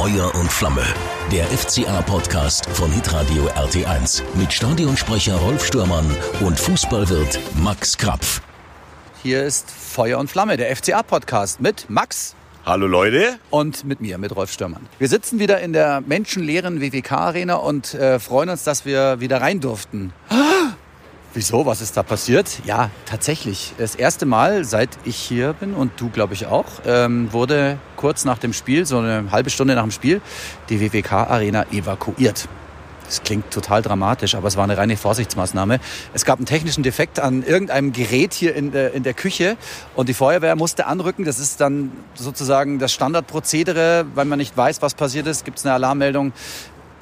Feuer und Flamme. Der FCA-Podcast von Hitradio RT1 mit Stadionsprecher Rolf Stürmann und Fußballwirt Max Krapf. Hier ist Feuer und Flamme, der FCA-Podcast mit Max. Hallo Leute. Und mit mir, mit Rolf Stürmann. Wir sitzen wieder in der menschenleeren WWK-Arena und äh, freuen uns, dass wir wieder rein durften. Wieso? Was ist da passiert? Ja, tatsächlich. Das erste Mal, seit ich hier bin und du, glaube ich, auch, ähm, wurde kurz nach dem Spiel, so eine halbe Stunde nach dem Spiel, die WWK-Arena evakuiert. Das klingt total dramatisch, aber es war eine reine Vorsichtsmaßnahme. Es gab einen technischen Defekt an irgendeinem Gerät hier in der, in der Küche und die Feuerwehr musste anrücken. Das ist dann sozusagen das Standardprozedere. Wenn man nicht weiß, was passiert ist, gibt es eine Alarmmeldung.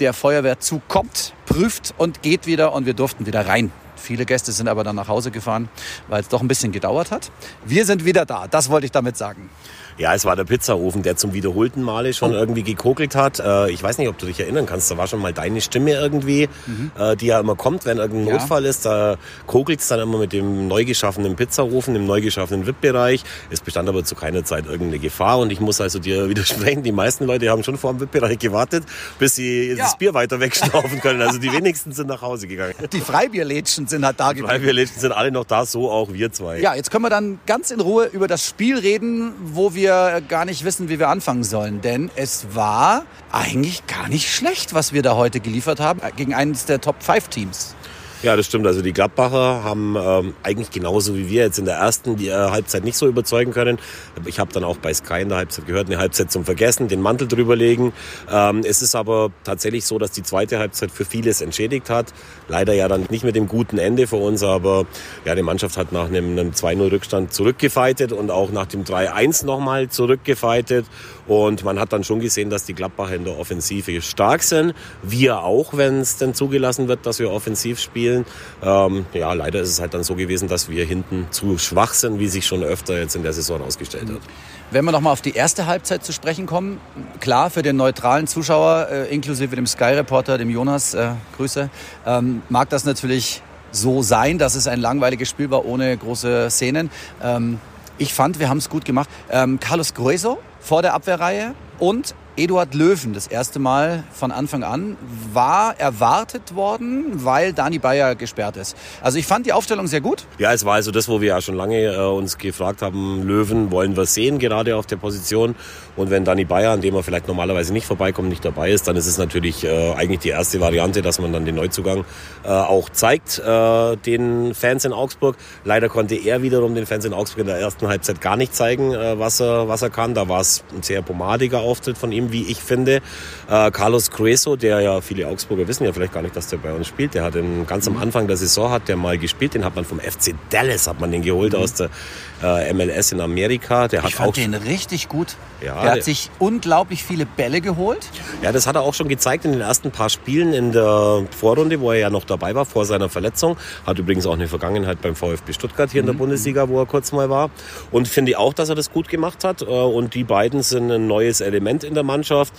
Der Feuerwehrzug kommt, prüft und geht wieder und wir durften wieder rein. Viele Gäste sind aber dann nach Hause gefahren, weil es doch ein bisschen gedauert hat. Wir sind wieder da, das wollte ich damit sagen. Ja, es war der Pizzaofen, der zum wiederholten Male schon oh. irgendwie gekokelt hat. Äh, ich weiß nicht, ob du dich erinnern kannst, da war schon mal deine Stimme irgendwie, mhm. Äh, die ja immer kommt, wenn irgendein ja. Notfall ist. Da kokelt es dann immer mit dem neu geschaffenen Pizzaofen im neu geschaffenen VIP-Bereich. Es bestand aber zu keiner Zeit irgendeine Gefahr und ich muss also dir widersprechen, die meisten Leute haben schon vor dem VIP-Bereich gewartet, bis sie ja. das Bier weiter wegschnaufen können. Also die wenigsten sind nach Hause gegangen. Die Freibierlädchen sind halt da geblieben. Die Freibierlädchen sind alle noch da, so auch wir zwei. Ja, jetzt können wir dann ganz in Ruhe über das Spiel reden, wo wir wir gar nicht wissen, wie wir anfangen sollen. Denn es war eigentlich gar nicht schlecht, was wir da heute geliefert haben gegen eines der Top-5-Teams. Ja, das stimmt. Also die Gladbacher haben ähm, eigentlich genauso wie wir jetzt in der ersten die, äh, Halbzeit nicht so überzeugen können. Ich habe dann auch bei Sky in der Halbzeit gehört, eine Halbzeit zum Vergessen, den Mantel drüberlegen. Ähm, es ist aber tatsächlich so, dass die zweite Halbzeit für vieles entschädigt hat. Leider ja dann nicht mit dem guten Ende für uns, aber ja, die Mannschaft hat nach einem, einem 2-0-Rückstand zurückgefeitet und auch nach dem 3-1 nochmal zurückgefeitet. Und man hat dann schon gesehen, dass die Gladbacher in der Offensive stark sind. Wir auch, wenn es denn zugelassen wird, dass wir offensiv spielen spielen. Ähm, ja, leider ist es halt dann so gewesen, dass wir hinten zu schwach sind, wie sich schon öfter jetzt in der Saison ausgestellt hat. Wenn wir nochmal auf die erste Halbzeit zu sprechen kommen, klar für den neutralen Zuschauer, äh, inklusive dem Sky-Reporter, dem Jonas, äh, Grüße, ähm, mag das natürlich so sein, dass es ein langweiliges Spiel war ohne große Szenen. Ähm, ich fand, wir haben es gut gemacht. Ähm, Carlos Grueso vor der Abwehrreihe und Eduard Löwen das erste Mal von Anfang an war erwartet worden, weil Dani Bayer gesperrt ist. Also ich fand die Aufstellung sehr gut. Ja, es war also das, wo wir ja schon lange äh, uns gefragt haben, Löwen wollen wir sehen, gerade auf der Position. Und wenn Dani Bayer, an dem er vielleicht normalerweise nicht vorbeikommt, nicht dabei ist, dann ist es natürlich äh, eigentlich die erste Variante, dass man dann den Neuzugang äh, auch zeigt, äh, den Fans in Augsburg. Leider konnte er wiederum den Fans in Augsburg in der ersten Halbzeit gar nicht zeigen, äh, was, er, was er kann. Da war es ein sehr pomadiger Auftritt von ihm wie ich finde. Äh, Carlos Crueso, der ja viele Augsburger wissen ja vielleicht gar nicht, dass der bei uns spielt. Der hat den, ganz am mhm. Anfang der Saison hat der mal gespielt. Den hat man vom FC Dallas hat man den geholt mhm. aus der äh, MLS in Amerika. Der ich fand auch, den richtig gut. Ja, der hat sich unglaublich viele Bälle geholt. Ja, das hat er auch schon gezeigt in den ersten paar Spielen in der Vorrunde, wo er ja noch dabei war vor seiner Verletzung. Hat übrigens auch eine Vergangenheit beim VfB Stuttgart hier in der mhm. Bundesliga, wo er kurz mal war. Und finde auch, dass er das gut gemacht hat. Äh, und die beiden sind ein neues Element in der Mannschaft Mannschaft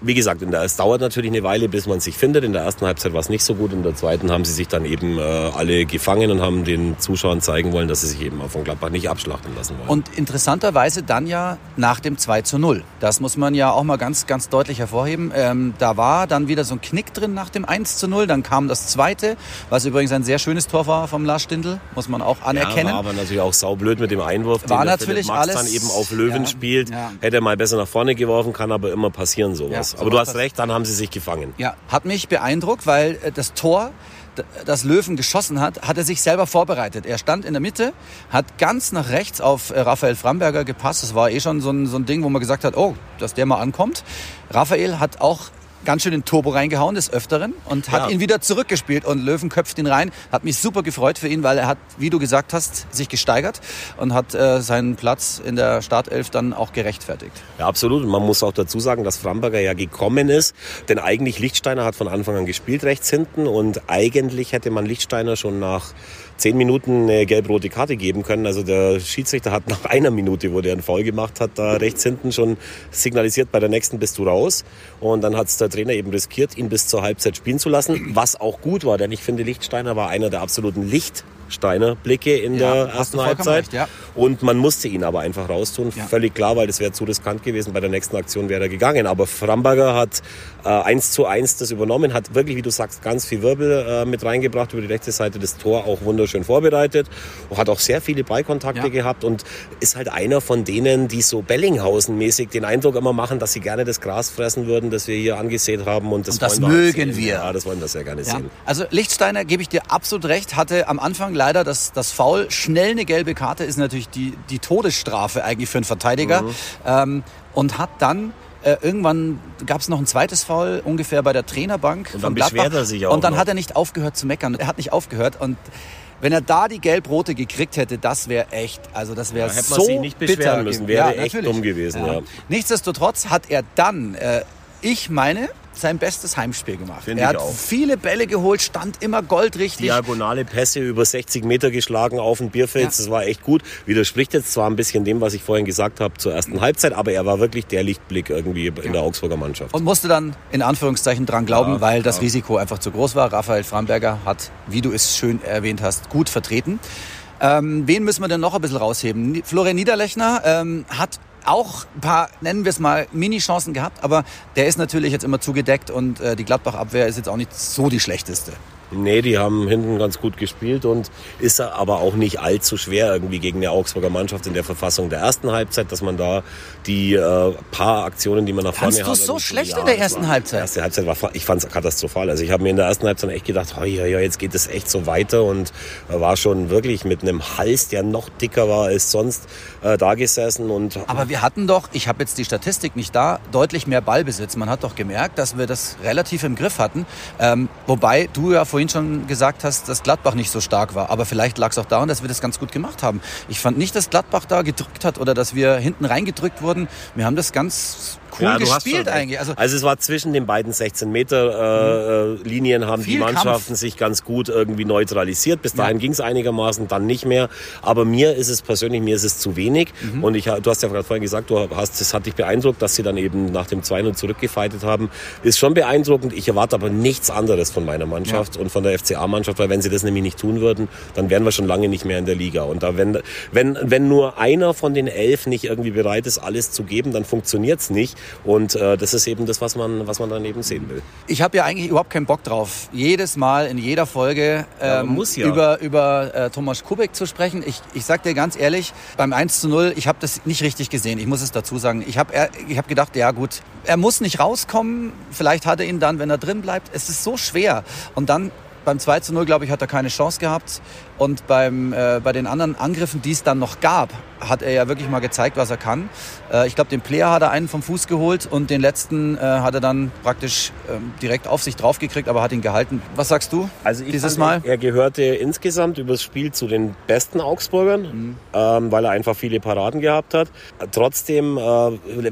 wie gesagt, der, es dauert natürlich eine Weile, bis man sich findet. In der ersten Halbzeit war es nicht so gut. In der zweiten haben sie sich dann eben äh, alle gefangen und haben den Zuschauern zeigen wollen, dass sie sich eben von Gladbach nicht abschlachten lassen wollen. Und interessanterweise dann ja nach dem 2 zu 0. Das muss man ja auch mal ganz, ganz deutlich hervorheben. Ähm, da war dann wieder so ein Knick drin nach dem 1 zu 0. Dann kam das zweite, was übrigens ein sehr schönes Tor war vom Lars Stindl, muss man auch anerkennen. Ja, war aber natürlich auch saublöd mit dem Einwurf, war den natürlich Max alles, dann eben auf Löwen ja, spielt. Ja. Hätte er mal besser nach vorne geworfen, kann aber immer passieren sowas. Ja. Aber du hast recht, dann haben sie sich gefangen. Ja, hat mich beeindruckt, weil äh, das Tor, das Löwen geschossen hat, hat er sich selber vorbereitet. Er stand in der Mitte, hat ganz nach rechts auf äh, Raphael Framberger gepasst. Das war eh schon so ein, so ein Ding, wo man gesagt hat, oh, dass der mal ankommt. Raphael hat auch ganz schön den Turbo reingehauen des Öfteren und hat ja. ihn wieder zurückgespielt und Löwen köpft ihn rein. Hat mich super gefreut für ihn, weil er hat, wie du gesagt hast, sich gesteigert und hat äh, seinen Platz in der Startelf dann auch gerechtfertigt. Ja, absolut. Und man muss auch dazu sagen, dass Framberger ja gekommen ist, denn eigentlich Lichtsteiner hat von Anfang an gespielt rechts hinten und eigentlich hätte man Lichtsteiner schon nach zehn Minuten eine gelb-rote Karte geben können. Also der Schiedsrichter hat nach einer Minute, wo der einen Foul gemacht hat, da rechts hinten schon signalisiert, bei der nächsten bist du raus. Und dann hat es der Trainer eben riskiert, ihn bis zur Halbzeit spielen zu lassen, was auch gut war, denn ich finde, Lichtsteiner war einer der absoluten Licht Steiner Blicke in Ja, der ersten Halbzeit. recht, ja. Und man musste ihn aber einfach raustun. Ja. Völlig klar, weil das wäre zu riskant gewesen. Bei der nächsten Aktion wäre er gegangen. Aber Framberger hat äh, 1 zu 1 das übernommen, hat wirklich, wie du sagst, ganz viel Wirbel äh, mit reingebracht über die rechte Seite. Das Tor auch wunderschön vorbereitet. Und hat auch sehr viele Ballkontakte Ja. gehabt und ist halt einer von denen, die so Bellinghausen-mäßig den Eindruck immer machen, dass sie gerne das Gras fressen würden, das wir hier angesehen haben. Und das, Und das wir mögen wir. Ja, das wollen wir sehr gerne sehen. Also Lichtsteiner, gebe ich dir absolut recht, hatte am Anfang leider das, das Foul. Schnell eine gelbe Karte ist natürlich die, die Todesstrafe eigentlich für einen Verteidiger. Mhm. Ähm, und hat dann... Äh, irgendwann gab es noch ein zweites Foul, ungefähr bei der Trainerbank. Und dann beschwert er sich auch Und dann noch. hat er nicht aufgehört zu meckern. Er hat nicht aufgehört. Und wenn er da die Gelb-Rote gekriegt hätte, das wäre echt, also das wäre Ja, hätte so sich nicht beschweren bitter müssen. Wäre echt natürlich. dumm gewesen, ja. Nichtsdestotrotz hat er dann, äh, ich meine, sein bestes Heimspiel gemacht. Finde er hat auch. viele Bälle geholt, stand immer goldrichtig. Diagonale Pässe über 60 Meter geschlagen auf den Bierfels. Ja. Das war echt gut. Widerspricht jetzt zwar ein bisschen dem, was ich vorhin gesagt habe zur ersten Halbzeit, aber er war wirklich der Lichtblick irgendwie in der Augsburger Mannschaft. und musste dann in Anführungszeichen dran glauben, Ja, weil das ja. Risiko einfach zu groß war. Raphael Framberger hat, wie du es schön erwähnt hast, gut vertreten. Ähm, wen müssen wir denn noch ein bisschen rausheben? Florian Niederlechner ähm, hat auch ein paar, nennen wir es mal, Mini-Chancen gehabt, aber der ist natürlich jetzt immer zugedeckt und äh, die Gladbach-Abwehr ist jetzt auch nicht so die schlechteste. Nee, die haben hinten ganz gut gespielt und ist aber auch nicht allzu schwer irgendwie gegen eine Augsburger Mannschaft in der Verfassung der ersten Halbzeit, dass man da die äh, paar Aktionen, die man nach Fandst vorne du hat... so irgendwie- schlecht in der ersten war- Halbzeit? Erste Halbzeit war, ich fand es katastrophal. Also ich habe mir in der ersten Halbzeit echt gedacht, ja, ja, jetzt geht es echt so weiter und äh, war schon wirklich mit einem Hals, der noch dicker war als sonst, äh, da gesessen und Aber wir hatten doch, ich habe jetzt die Statistik nicht da, deutlich mehr Ballbesitz. Man hat doch gemerkt, dass wir das relativ im Griff hatten. Ähm, wobei du ja vorhin schon gesagt hast, dass Gladbach nicht so stark war. Aber vielleicht lag es auch daran, dass wir das ganz gut gemacht haben. Ich fand nicht, dass Gladbach da gedrückt hat oder dass wir hinten reingedrückt wurden. Wir haben das ganz cool Ja, gespielt eigentlich. Also, Also, es war zwischen den beiden 16 Meter äh, Linien haben Viel die Mannschaften Kampf. sich ganz gut irgendwie neutralisiert. Bis dahin Ja. ging es einigermaßen, dann nicht mehr. Aber mir ist es persönlich, mir ist es zu wenig. Mhm. Und ich, du hast ja gerade vorhin gesagt, du hast, das hat dich beeindruckt, dass sie dann eben nach dem 2-0 zurückgefeitet haben. Ist schon beeindruckend. Ich erwarte aber nichts anderes von meiner Mannschaft und von der FCA-Mannschaft, weil wenn sie das nämlich nicht tun würden, dann wären wir schon lange nicht mehr in der Liga. Und da, wenn, wenn, wenn nur einer von den elf nicht irgendwie bereit ist, alles zu geben, dann funktioniert's nicht. Und äh, das ist eben das, was man, was man dann eben sehen will. ich habe ja eigentlich überhaupt keinen Bock drauf, jedes Mal in jeder Folge Ja, ähm, muss ja. über, über äh, Thomas Kubek zu sprechen. Ich, ich sag dir ganz ehrlich, beim 1 zu 0, ich habe das nicht richtig gesehen. Ich muss es dazu sagen. Ich habe ich hab gedacht, ja gut, er muss nicht rauskommen. Vielleicht hat er ihn dann, wenn er drin bleibt. Es ist so schwer. Und dann beim 2 zu 0, glaube ich, hat er keine Chance gehabt. Und beim, äh, bei den anderen Angriffen, die es dann noch gab, hat er ja wirklich mal gezeigt, was er kann. Äh, ich glaube, den Player hat er einen vom Fuß geholt und den letzten äh, hat er dann praktisch ähm, direkt auf sich draufgekriegt, aber hat ihn gehalten. Was sagst du Also ich dieses fand, Mal? Er gehörte insgesamt übers Spiel zu den besten Augsburgern, Mhm. ähm, weil er einfach viele Paraden gehabt hat. Trotzdem äh,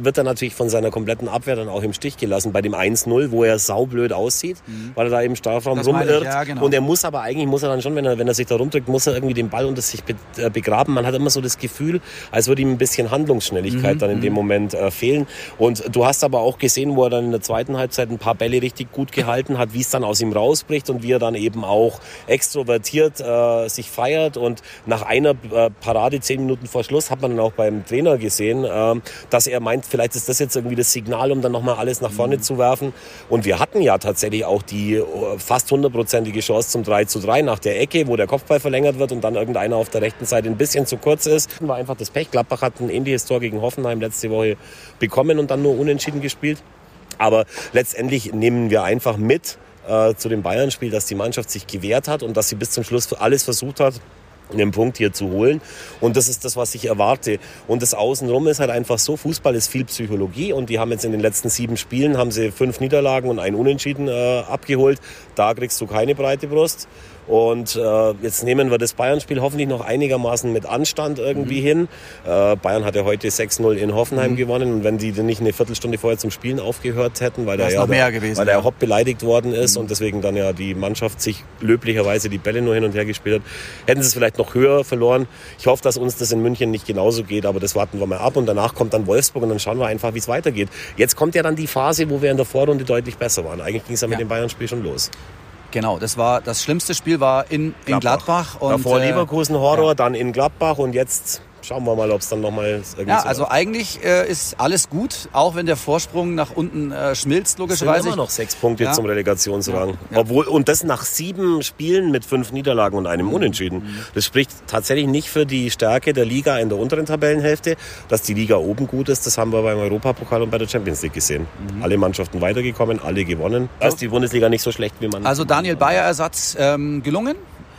wird er natürlich von seiner kompletten Abwehr dann auch im Stich gelassen bei dem 1-0, wo er saublöd aussieht, weil er da im Strafraum Mhm. Das ich, rumirrt. ja, genau. Und er muss aber eigentlich, muss er dann schon, wenn er, wenn er sich da rumdrückt, muss er irgendwie den Ball unter sich äh, begraben. Man hat immer so das Gefühl, als würde ihm ein bisschen Handlungsschnelligkeit Mhm, dann in dem Moment äh, fehlen. Und du hast aber auch gesehen, wo er dann in der zweiten Halbzeit ein paar Bälle richtig gut gehalten hat, wie es dann aus ihm rausbricht und wie er dann eben auch extrovertiert äh, sich feiert. Und nach einer äh, Parade zehn Minuten vor Schluss hat man dann auch beim Trainer gesehen, äh, dass er meint, vielleicht ist das jetzt irgendwie das Signal, um dann nochmal alles nach vorne zu werfen. Und wir hatten ja tatsächlich auch die äh, fast hundertprozentige Chance zum 3 zu 3 nach der Ecke, wo der Kopfball verlängert wird und dann irgendeiner auf der rechten Seite ein bisschen zu kurz ist. War einfach das Pech. Gladbach hat ein ähnliches Tor gegen Hoffenheim letzte Woche bekommen und dann nur unentschieden gespielt. Aber letztendlich nehmen wir einfach mit äh, zu dem Bayern-Spiel, dass die Mannschaft sich gewehrt hat und dass sie bis zum Schluss alles versucht hat, einen Punkt hier zu holen. Und das ist das, was ich erwarte. Und das Außenrum ist halt einfach so, Fußball ist viel Psychologie und die haben jetzt in den letzten sieben Spielen, haben sie fünf Niederlagen und ein Unentschieden äh, abgeholt. Da kriegst du keine breite Brust. Und äh, jetzt nehmen wir das Bayern-Spiel hoffentlich noch einigermaßen mit Anstand irgendwie hin. Äh, Bayern hat ja heute 6-0 in Hoffenheim gewonnen. Und wenn die denn nicht eine Viertelstunde vorher zum Spielen aufgehört hätten, weil der, Wär's ja, mehr gewesen, weil der ja. Hopp beleidigt worden ist und deswegen dann ja die Mannschaft sich löblicherweise die Bälle nur hin und her gespielt hat, hätten sie es vielleicht noch höher verloren. Ich hoffe, dass uns das in München nicht genauso geht, aber das warten wir mal ab. Und danach kommt dann Wolfsburg und dann schauen wir einfach, wie es weitergeht. Jetzt kommt ja dann die Phase, wo wir in der Vorrunde deutlich besser waren. Eigentlich ging es ja mit dem Bayern-Spiel schon los. Genau, das war das schlimmste Spiel war in Gladbach. In Gladbach und, Davor äh, Leverkusen Horror, ja. dann in Gladbach und jetzt schauen wir mal, ob es dann nochmal irgendwie Ja, so also eigentlich äh, ist alles gut, auch wenn der Vorsprung nach unten äh, schmilzt, logischerweise. Es sind immer noch sechs Punkte ja. zum Relegationsrang. Ja. Ja. Obwohl, und das nach sieben Spielen mit fünf Niederlagen und einem Unentschieden. Mhm. Das spricht tatsächlich nicht für die Stärke der Liga in der unteren Tabellenhälfte. Dass die Liga oben gut ist, das haben wir beim Europapokal und bei der Champions League gesehen. Mhm. Alle Mannschaften weitergekommen, alle gewonnen. Da ist die Bundesliga nicht so schlecht, wie man... Also Daniel Bayer Ersatz ähm, gelungen?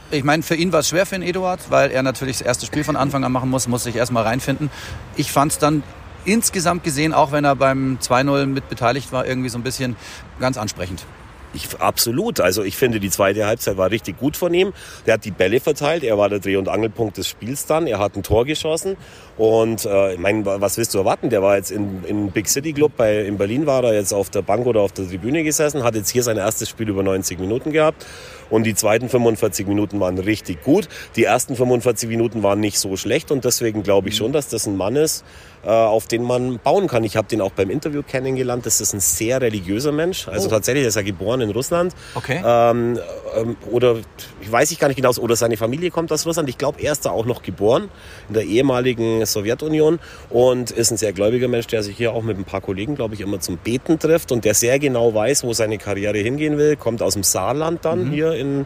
Ich meine, für ihn war es schwer für den Eduard, weil er natürlich das erste Spiel von Anfang an machen muss, muss sich erstmal reinfinden. Ich fand es dann insgesamt gesehen, auch wenn er beim 2-0 mit beteiligt war, irgendwie so ein bisschen ganz ansprechend. Ich, absolut. Also ich finde, die zweite Halbzeit war richtig gut von ihm. Der hat die Bälle verteilt. Er war der Dreh- und Angelpunkt des Spiels dann. Er hat ein Tor geschossen. Und äh, ich meine, was willst du erwarten? Der war jetzt in, in Big City Club bei, in Berlin war er jetzt auf der Bank oder auf der Tribüne gesessen, hat jetzt hier sein erstes Spiel über 90 Minuten gehabt. Und die zweiten 45 Minuten waren richtig gut. Die ersten 45 Minuten waren nicht so schlecht. Und deswegen glaube ich schon, dass das ein Mann ist, äh, auf den man bauen kann. Ich habe den auch beim Interview kennengelernt. Das ist ein sehr religiöser Mensch. Also oh. tatsächlich ist er geboren in Russland. Okay. Ähm, ähm, oder ich weiß ich gar nicht genau, oder seine Familie kommt aus Russland. Ich glaube, er ist da auch noch geboren in der ehemaligen Sowjetunion und ist ein sehr gläubiger Mensch, der sich hier auch mit ein paar Kollegen, glaube ich, immer zum Beten trifft und der sehr genau weiß, wo seine Karriere hingehen will. Kommt aus dem Saarland dann mhm. hier in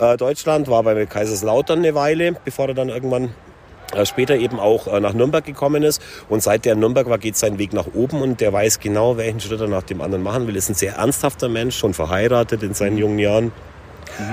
äh, Deutschland, war bei Kaiserslautern eine Weile, bevor er dann irgendwann äh, später eben auch äh, nach Nürnberg gekommen ist. Und seit der in Nürnberg war, geht sein Weg nach oben und der weiß genau, welchen Schritt er nach dem anderen machen will. Ist ein sehr ernsthafter Mensch, schon verheiratet in seinen jungen Jahren.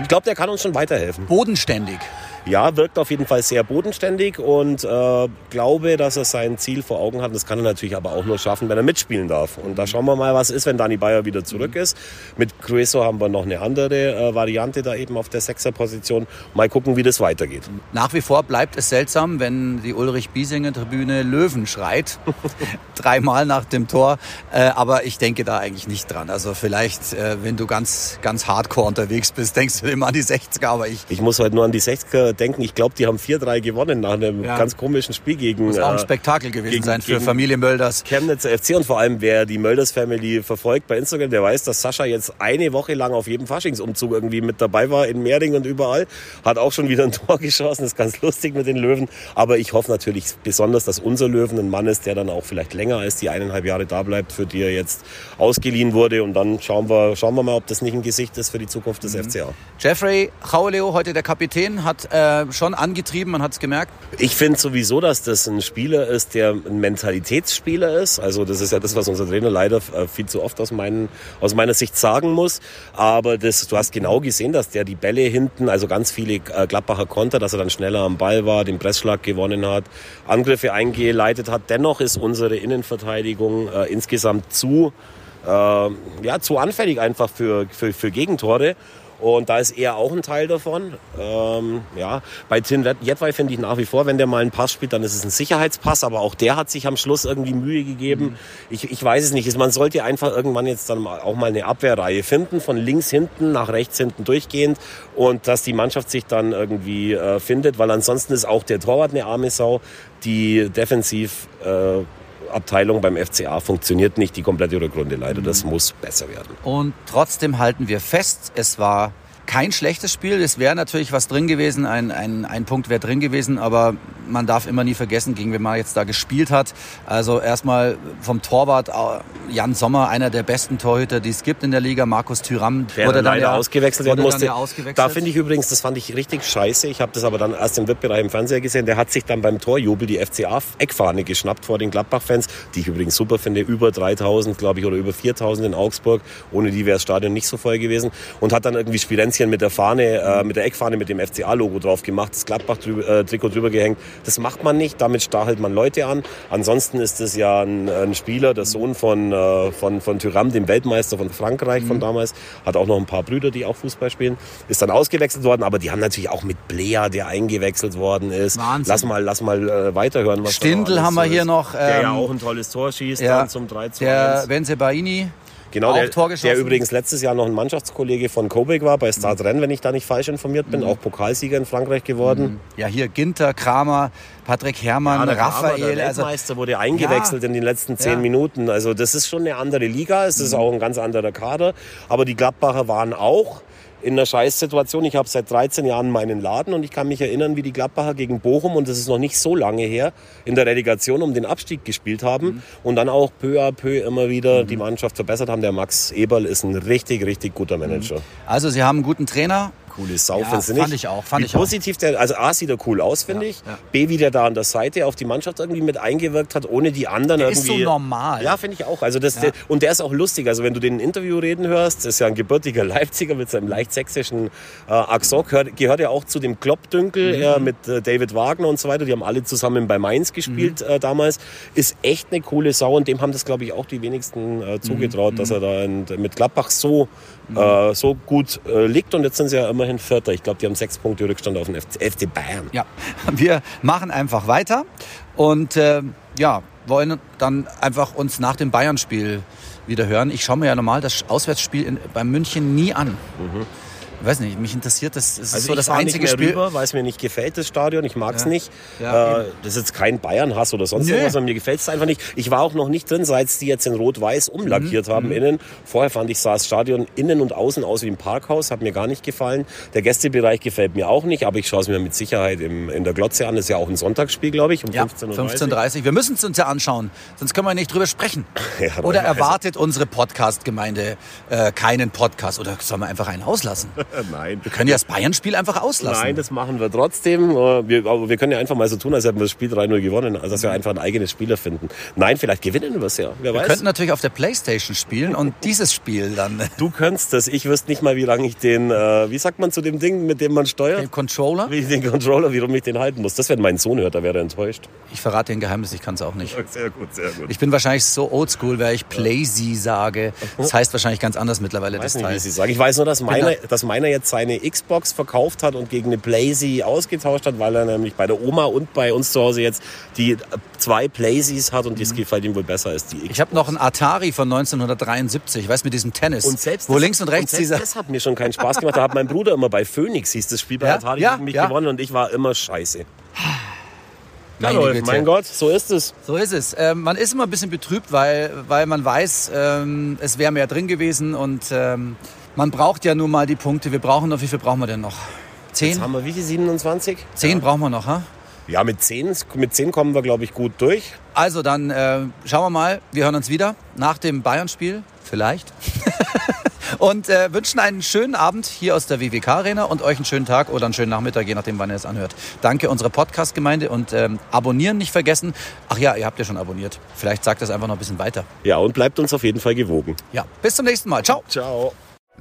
Ich glaube, der kann uns schon weiterhelfen. Bodenständig ja, wirkt auf jeden Fall sehr bodenständig und äh, glaube, dass er sein Ziel vor Augen hat. Das kann er natürlich aber auch nur schaffen, wenn er mitspielen darf. Und da schauen wir mal, was ist, wenn Dani Bayer wieder zurück ist. Mit Crueso haben wir noch eine andere äh, Variante da eben auf der Sechserposition. Mal gucken, wie das weitergeht. Nach wie vor bleibt es seltsam, wenn die Ulrich-Biesinger-Tribüne Löwen schreit. Dreimal nach dem Tor. Äh, aber ich denke da eigentlich nicht dran. Also vielleicht, äh, wenn du ganz, ganz hardcore unterwegs bist, denkst du immer an die 60er. Aber ich... Ich muss halt nur an die 60er denken, ich glaube, die haben 4-3 gewonnen nach einem ja. ganz komischen Spiel gegen. Muss auch ein äh, Spektakel gewesen gegen, sein für Familie Mölders. Chemnitzer FC und vor allem, wer die Mölders Family verfolgt bei Instagram, der weiß, dass Sascha jetzt eine Woche lang auf jedem Faschingsumzug irgendwie mit dabei war, in Mehring und überall. Hat auch schon wieder ein Tor geschossen, ist ganz lustig mit den Löwen. Aber ich hoffe natürlich besonders, dass unser Löwen ein Mann ist, der dann auch vielleicht länger als die eineinhalb Jahre da bleibt, für die er jetzt ausgeliehen wurde. Und dann schauen wir, schauen wir mal, ob das nicht ein Gesicht ist für die Zukunft des mhm. FCA. Jeffrey Chauleo, heute der Kapitän, hat äh, schon angetrieben, man hat es gemerkt? Ich finde sowieso, dass das ein Spieler ist, der ein Mentalitätsspieler ist. Also das ist ja das, was unser Trainer leider äh, viel zu oft aus, meinen, aus meiner Sicht sagen muss. Aber das, du hast genau gesehen, dass der die Bälle hinten, also ganz viele äh, Gladbacher Konter, dass er dann schneller am Ball war, den Pressschlag gewonnen hat, Angriffe eingeleitet hat. Dennoch ist unsere Innenverteidigung äh, insgesamt zu, äh, ja, zu anfällig einfach für, für, für Gegentore. Und da ist er auch ein Teil davon. Ähm, ja. Bei Tin Jedwai finde ich nach wie vor, wenn der mal einen Pass spielt, dann ist es ein Sicherheitspass. Aber auch der hat sich am Schluss irgendwie Mühe gegeben. Mhm. Ich, ich weiß es nicht. Man sollte einfach irgendwann jetzt dann auch mal eine Abwehrreihe finden, von links hinten nach rechts hinten durchgehend. Und dass die Mannschaft sich dann irgendwie äh, findet. Weil ansonsten ist auch der Torwart eine arme Sau, die defensiv... Äh, Abteilung beim FCA funktioniert nicht die komplette Rückrunde leider. Das muss besser werden. Und trotzdem halten wir fest, es war kein schlechtes Spiel. Es wäre natürlich was drin gewesen, ein, ein, ein Punkt wäre drin gewesen, aber man darf immer nie vergessen, gegen wen man jetzt da gespielt hat. Also erstmal vom Torwart Jan Sommer, einer der besten Torhüter, die es gibt in der Liga. Markus Thüram der wurde dann leider ja, ausgewechselt werden musste. Ja ausgewechselt. Da finde ich übrigens, das fand ich richtig scheiße. Ich habe das aber dann erst im Wettbewerb im Fernseher gesehen. Der hat sich dann beim Torjubel die FCA-Eckfahne geschnappt vor den Gladbach-Fans, die ich übrigens super finde. Über 3000, glaube ich, oder über 4000 in Augsburg. Ohne die wäre das Stadion nicht so voll gewesen. Und hat dann irgendwie Spirenzchen mit der Fahne, äh, mit der Eckfahne mit dem FCA-Logo drauf gemacht, das Gladbach-Trikot drüber gehängt. Das macht man nicht, damit stachelt man Leute an. Ansonsten ist es ja ein, ein, Spieler, der Sohn von, äh, von, von Thuram, dem Weltmeister von Frankreich mhm. von damals, hat auch noch ein paar Brüder, die auch Fußball spielen, ist dann ausgewechselt worden, aber die haben natürlich auch mit Blea, der eingewechselt worden ist. Wahnsinn. Lass mal, lass mal äh, weiterhören. Was Stindl haben wir hier noch. Ähm, der ja ähm, auch ein tolles Tor schießt ja, dann zum 3 2 Der Wenze Genau, der, der, übrigens letztes Jahr noch ein Mannschaftskollege von Kobek war, bei Start Rennes, wenn ich da nicht falsch informiert bin, mhm. auch Pokalsieger in Frankreich geworden. Mhm. Ja, hier Ginter, Kramer, Patrick Herrmann, ja, Raphael. Kramer, der also Weltmeister also, wurde eingewechselt ja, in den letzten zehn ja. Minuten. Also das ist schon eine andere Liga, es ist mhm. auch ein ganz anderer Kader. Aber die Gladbacher waren auch in einer Scheißsituation. Ich habe seit 13 Jahren meinen Laden und ich kann mich erinnern, wie die Gladbacher gegen Bochum, und das ist noch nicht so lange her, in der Relegation um den Abstieg gespielt haben mhm. und dann auch peu à peu immer wieder mhm. die Mannschaft verbessert haben. Der Max Eberl ist ein richtig, richtig guter Manager. Also Sie haben einen guten Trainer, coole Sau, ja, findest du nicht? Fand ich auch. Fand wie ich positiv auch. der, also A sieht er cool aus, finde ja, ich. Ja. B, wie der da an der Seite auf die Mannschaft irgendwie mit eingewirkt hat, ohne die anderen der irgendwie. ist so normal. Ja, finde ich auch. Also das, der, und der ist auch lustig. Also wenn du den Interview reden hörst, ist ja ein gebürtiger Leipziger mit seinem leicht sächsischen äh, Akzent, gehört, gehört ja auch zu dem Kloppdünkel mhm. äh, mit äh, David Wagner und so weiter. Die haben alle zusammen bei Mainz gespielt mhm. äh, damals. Ist echt eine coole Sau und dem haben das, glaube ich, auch die wenigsten äh, zugetraut, mhm. dass er da in, mit Gladbach so, mhm. äh, so gut äh, liegt. Und jetzt sind sie ja immerhin Vierter. Ich glaube, die haben sechs Punkte Rückstand auf den FC Bayern. Ja, wir machen einfach weiter und äh, ja, wollen dann einfach uns nach dem Bayern-Spiel wieder hören. Ich schaue mir ja normal das Auswärtsspiel in, bei München nie an. Mhm. Ich weiß nicht, mich interessiert das. Es ist also so das einzige Spiel, weil es mir nicht gefällt, das Stadion. Ich mag es ja. nicht. Ja, äh, das ist jetzt kein Bayern-Hass oder sonst nee. irgendwas, sondern mir gefällt es einfach nicht. Ich war auch noch nicht drin, seit die jetzt in Rot-Weiß umlackiert mhm. haben mhm. innen. Vorher fand ich, sah das Stadion innen und außen aus wie ein Parkhaus, hat mir gar nicht gefallen. Der Gästebereich gefällt mir auch nicht, aber ich schaue es mir mit Sicherheit im, in der Glotze an. Das ist ja auch ein Sonntagsspiel, glaube ich, um ja, 15.30 15.30 Wir müssen es uns ja anschauen, sonst können wir nicht drüber sprechen. ja, oder erwartet unsere Podcast-Gemeinde äh, keinen Podcast oder sollen wir einfach einen auslassen? Nein. Wir können ja das Bayern-Spiel einfach auslassen. Nein, das machen wir trotzdem. Äh, wir, aber wir können ja einfach mal so tun, als hätten wir das Spiel 3-0 gewonnen. Also dass wir einfach ein eigenes Spieler finden. Nein, vielleicht gewinnen wir es ja. Wer wir weiß. könnten natürlich auf der Playstation spielen und dieses Spiel dann. Du könntest das. Ich wüsste nicht mal, wie lange ich den, äh, wie sagt man zu dem Ding, mit dem man steuert? Den Controller? Wie ich den Controller, wie rum ich den halten muss. Das, wenn mein Sohn hört, da wäre er enttäuscht. Ich verrate den Geheimnis, ich kann es auch nicht. Sehr gut, sehr gut. Ich bin wahrscheinlich so oldschool, weil ich Playsy sage. Das heißt wahrscheinlich ganz anders mittlerweile. Ich weiß das nicht, Teil. wie sie sagen. Ich weiß nur, dass meiner, dass meiner jetzt seine Xbox verkauft hat und gegen eine Blazy ausgetauscht hat, weil er nämlich bei der Oma und bei uns zu Hause jetzt die zwei Blazys hat und das mhm. gefällt ihm wohl besser als die Xbox. Ich habe noch einen Atari von 1973, weißt mit diesem Tennis. Und selbst wo das, links und rechts und dieser. Das hat mir schon keinen Spaß gemacht. Da hat mein Bruder immer bei Phoenix hieß das Spiel bei ja? Atari ja? mich ja? gewonnen und ich war immer scheiße. Hallo, mein Gott, so ist es. So ist es. Ähm, man ist immer ein bisschen betrübt, weil, weil man weiß, ähm, es wäre mehr drin gewesen und ähm, man braucht ja nun mal die Punkte. Wir brauchen noch, wie viel brauchen wir denn noch? Zehn? Jetzt haben wir wie viel? 27? Zehn ja. brauchen wir noch, ha? Ja, mit zehn, mit zehn kommen wir, glaube ich, gut durch. Also dann äh, schauen wir mal. Wir hören uns wieder nach dem Bayern-Spiel. Vielleicht. und äh, wünschen einen schönen Abend hier aus der WWK Arena und euch einen schönen Tag oder einen schönen Nachmittag, je nachdem, wann ihr es anhört. Danke unserer Podcast-Gemeinde und ähm, abonnieren nicht vergessen. Ach ja, ihr habt ja schon abonniert. Vielleicht sagt das einfach noch ein bisschen weiter. Ja, und bleibt uns auf jeden Fall gewogen. Ja, bis zum nächsten Mal. Ciao. Ciao.